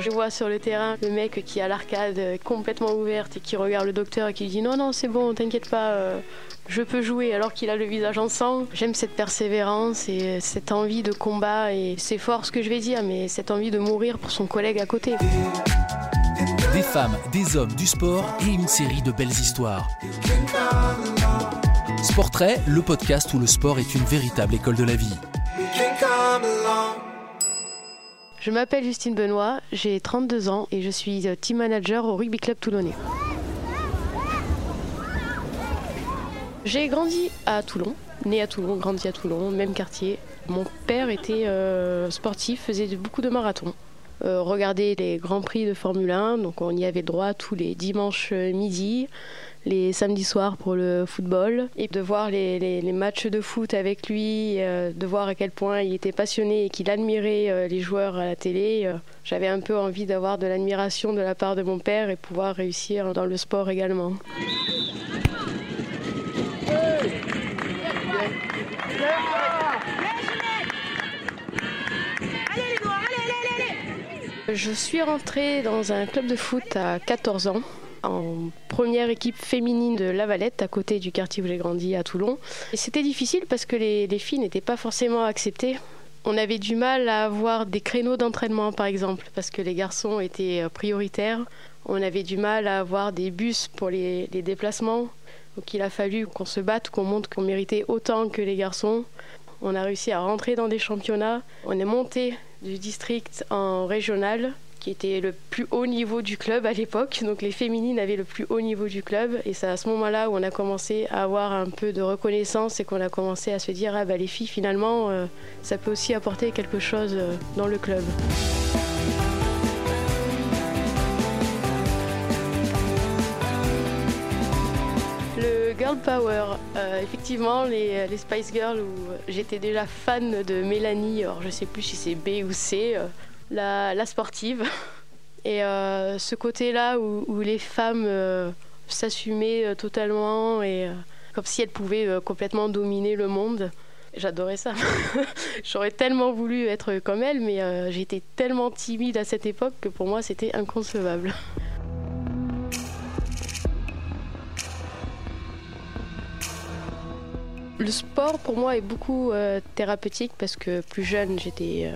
je vois sur le terrain le mec qui a l'arcade complètement ouverte et qui regarde le docteur et qui dit non, non, c'est bon, t'inquiète pas, euh, je peux jouer alors qu'il a le visage en sang. J'aime cette persévérance et cette envie de combat et c'est fort ce que je vais dire, mais cette envie de mourir pour son collègue à côté. Des femmes, des hommes, du sport et une série de belles histoires. Sportrait, le podcast où le sport est une véritable école de la vie. Je m'appelle Justine Benoît, j'ai 32 ans et je suis euh, team manager au rugby club toulonnais. J'ai grandi à Toulon, né à Toulon, grandi à Toulon, même quartier. Mon père était euh, sportif, faisait beaucoup de marathons. Euh, regardait les grands prix de Formule 1, donc on y avait droit tous les dimanches midi les samedis soirs pour le football et de voir les, matchs de foot avec lui, euh, de voir à quel point il était passionné et qu'il admirait euh, les joueurs à la télé. Euh, j'avais un peu envie d'avoir de l'admiration de la part de mon père et pouvoir réussir dans le sport également. Je suis rentrée dans un club de foot à 14 ans en première équipe féminine de La Valette, à côté du quartier où j'ai grandi à Toulon. C'était difficile parce que les, les filles n'étaient pas forcément acceptées. On avait du mal à avoir des créneaux d'entraînement, par exemple, parce que les garçons étaient euh, prioritaires. On avait du mal à avoir des bus pour les, les déplacements. Donc il a fallu qu'on se batte, qu'on montre qu'on méritait autant que les garçons. On a réussi à rentrer dans des championnats. On est monté du district en régional qui était le plus haut niveau du club à l'époque. Donc les féminines avaient le plus haut niveau du club. Et c'est à ce moment-là où on a commencé à avoir un peu de reconnaissance et qu'on a commencé à se dire, ah bah les filles finalement, euh, ça peut aussi apporter quelque chose euh, dans le club. Le Girl Power, euh, effectivement, les, les, Spice Girls, où j'étais déjà fan de Mélanie, alors je sais plus si c'est B ou C, la, sportive. Et euh, ce côté-là où, les femmes euh, s'assumaient euh, totalement et comme si elles pouvaient complètement dominer le monde. J'adorais ça. J'aurais tellement voulu être comme elles, mais j'étais tellement timide à cette époque que pour moi c'était inconcevable. Le sport pour moi est beaucoup thérapeutique parce que plus jeune j'étais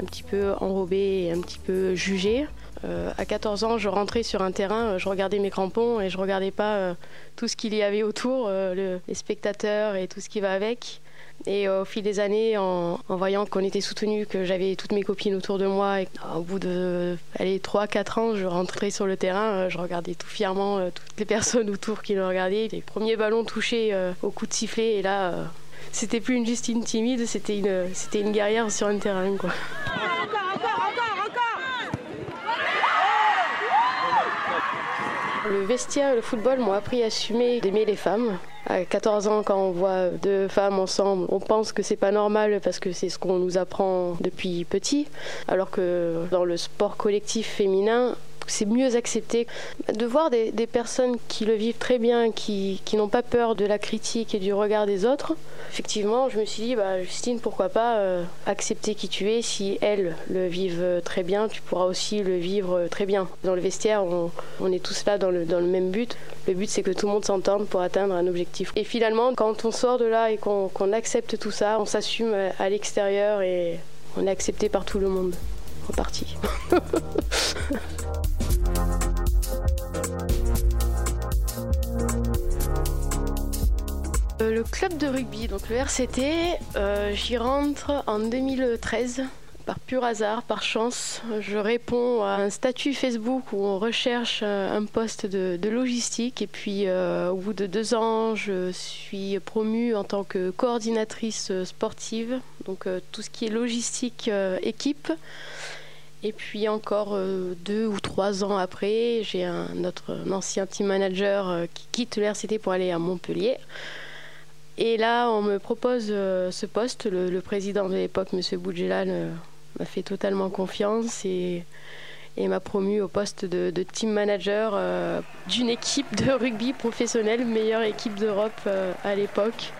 un petit peu enrobée et un petit peu jugée. Euh, à 14 ans, je rentrais sur un terrain, je regardais mes crampons et je regardais pas euh, tout ce qu'il y avait autour, euh, les spectateurs et tout ce qui va avec. Et au fil des années, en, voyant qu'on était soutenu, que j'avais toutes mes copines autour de moi, au bout de 3-4 ans, je rentrais sur le terrain, je regardais tout fièrement toutes les personnes autour qui le regardaient. Les premiers ballons touchés au coup de sifflet, et là, c'était plus une Justine timide, c'était une, guerrière sur un terrain. Quoi. Le vestiaire le football m'ont appris à assumer d'aimer les femmes. À 14 ans, quand on voit deux femmes ensemble, on pense que c'est pas normal parce que c'est ce qu'on nous apprend depuis petit. Alors que dans le sport collectif féminin, c'est mieux accepté. De voir des, personnes qui le vivent très bien, qui, n'ont pas peur de la critique et du regard des autres, effectivement, je me suis dit, bah, Justine, pourquoi pas euh, accepter qui tu es Si elles le vivent très bien, tu pourras aussi le vivre très bien. Dans le vestiaire, on, est tous là dans le, même but. Le but, c'est que tout le monde s'entende pour atteindre un objectif. Et finalement, quand on sort de là et qu'on accepte tout ça, on s'assume à l'extérieur et on est accepté par tout le monde. Reparti. Euh, le club de rugby, donc le RCT, euh, j'y rentre en 2013 par pur hasard, par chance, je réponds à un statut Facebook où on recherche euh, un poste de, logistique et puis au bout de deux ans, je suis promue en tant que coordinatrice sportive, donc tout ce qui est logistique équipe. Et puis encore deux ou trois ans après, j'ai un, notre ancien team manager qui quitte le RCT pour aller à Montpellier. Et là, on me propose euh, ce poste. Le, président de l'époque, M. Boudjelal, euh, m'a fait totalement confiance et, m'a promu au poste de, team manager euh, d'une équipe de rugby professionnelle, meilleure équipe d'Europe à l'époque.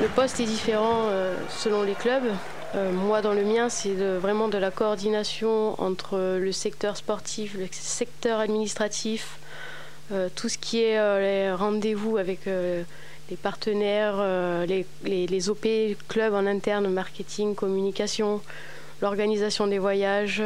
Le poste est différent selon les clubs. Moi, dans le mien, c'est vraiment de la coordination entre le secteur sportif, le secteur administratif, tout ce qui est les rendez-vous avec les partenaires, les, OP, clubs en interne, marketing, communication, l'organisation des voyages,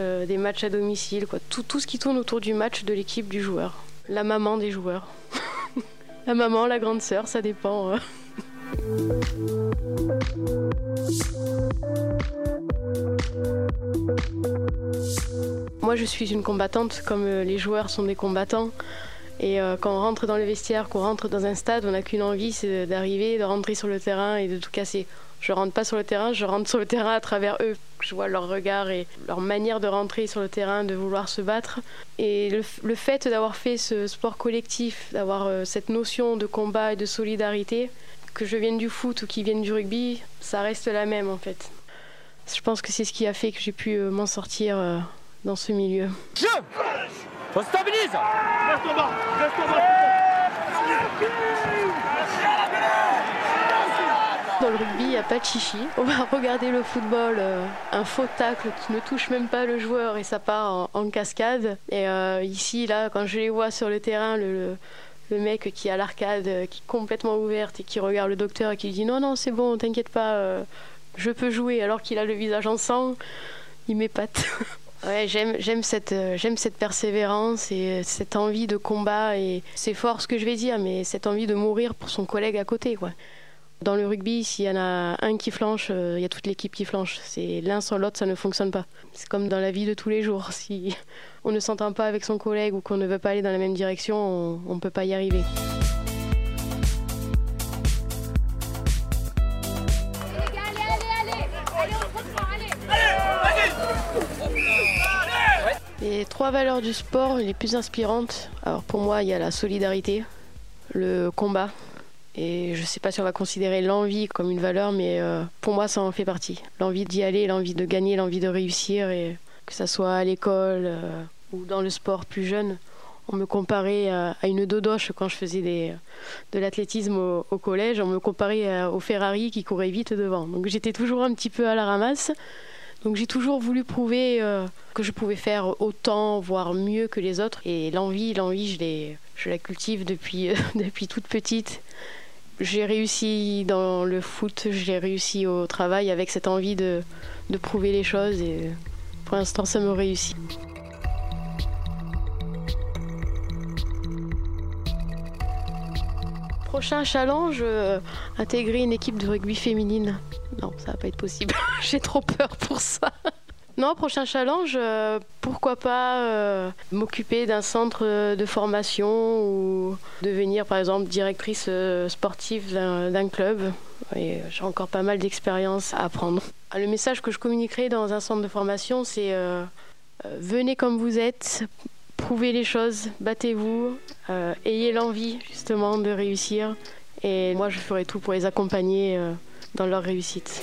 euh, des matchs à domicile, quoi. Tout, tout ce qui tourne autour du match de l'équipe du joueur. La maman des joueurs. la maman, la grande sœur, ça dépend. Moi, je suis une combattante comme euh, les joueurs sont des combattants. Et euh, quand on rentre dans le vestiaire, qu'on rentre dans un stade, on n'a qu'une envie, c'est d'arriver, de rentrer sur le terrain et de tout casser. Je rentre pas sur le terrain, je rentre sur le terrain à travers eux. Je vois leur regard et leur manière de rentrer sur le terrain, de vouloir se battre. Et le, fait d'avoir fait ce sport collectif, d'avoir euh, cette notion de combat et de solidarité, que je vienne du foot ou qu'ils viennent du rugby, ça reste la même en fait. Je pense que c'est ce qui a fait que j'ai pu euh, m'en sortir dans ce milieu. Je on stabilise Reste en bas Reste en bas dans le rugby, il n'y a pas de chichi. On va regarder le football, euh, un faux tacle qui ne touche même pas le joueur et ça part en, cascade. Et euh, ici, là, quand je les vois sur le terrain, le, le, mec qui a l'arcade, euh, qui est complètement ouverte et qui regarde le docteur et qui lui dit non, non, c'est bon, t'inquiète pas, je peux jouer, alors qu'il a le visage en sang, il m'épate. Euh, j'aime cette persévérance et cette envie de combat. Et c'est fort ce que je vais dire, mais cette envie de mourir pour son collègue à côté. Quoi. Dans le rugby, s'il y en a un qui flanche, euh, il y a toute l'équipe qui flanche. C'est l'un sans l'autre, ça ne fonctionne pas. C'est comme dans la vie de tous les jours. Si on ne s'entend pas avec son collègue ou qu'on ne veut pas aller dans la même direction, on ne peut pas y arriver. Les trois valeurs du sport les plus inspirantes, alors pour moi, il y a la solidarité, le combat. Et je ne sais pas si on va considérer l'envie comme une valeur, mais euh, pour moi, ça en fait partie. L'envie d'y aller, l'envie de gagner, l'envie de réussir, et que ça soit à l'école euh, ou dans le sport plus jeune. On me comparait à une dodoche quand je faisais de l'athlétisme au, collège. On me comparait au Ferrari qui courait vite devant. Donc j'étais toujours un petit peu à la ramasse. Donc j'ai toujours voulu prouver euh, que je pouvais faire autant, voire mieux que les autres. Et l'envie, l'envie, je, la cultive depuis, depuis toute petite. J'ai réussi dans le foot, j'ai réussi au travail avec cette envie de, de prouver les choses et pour l'instant ça me réussit. Prochain challenge, euh, intégrer une équipe de rugby féminine. Non, ça va pas être possible. J'ai trop peur pour ça. Non, prochain challenge, euh, pourquoi pas euh, m'occuper d'un centre de formation ou devenir par exemple directrice sportive d'un club. J'ai encore pas mal d'expérience à apprendre. Ah, le message que je communiquerai dans un centre de formation, c'est venez comme vous êtes, prouvez les choses, battez-vous, ayez l'envie justement de réussir. Et moi, je ferai tout pour les accompagner dans leur réussite.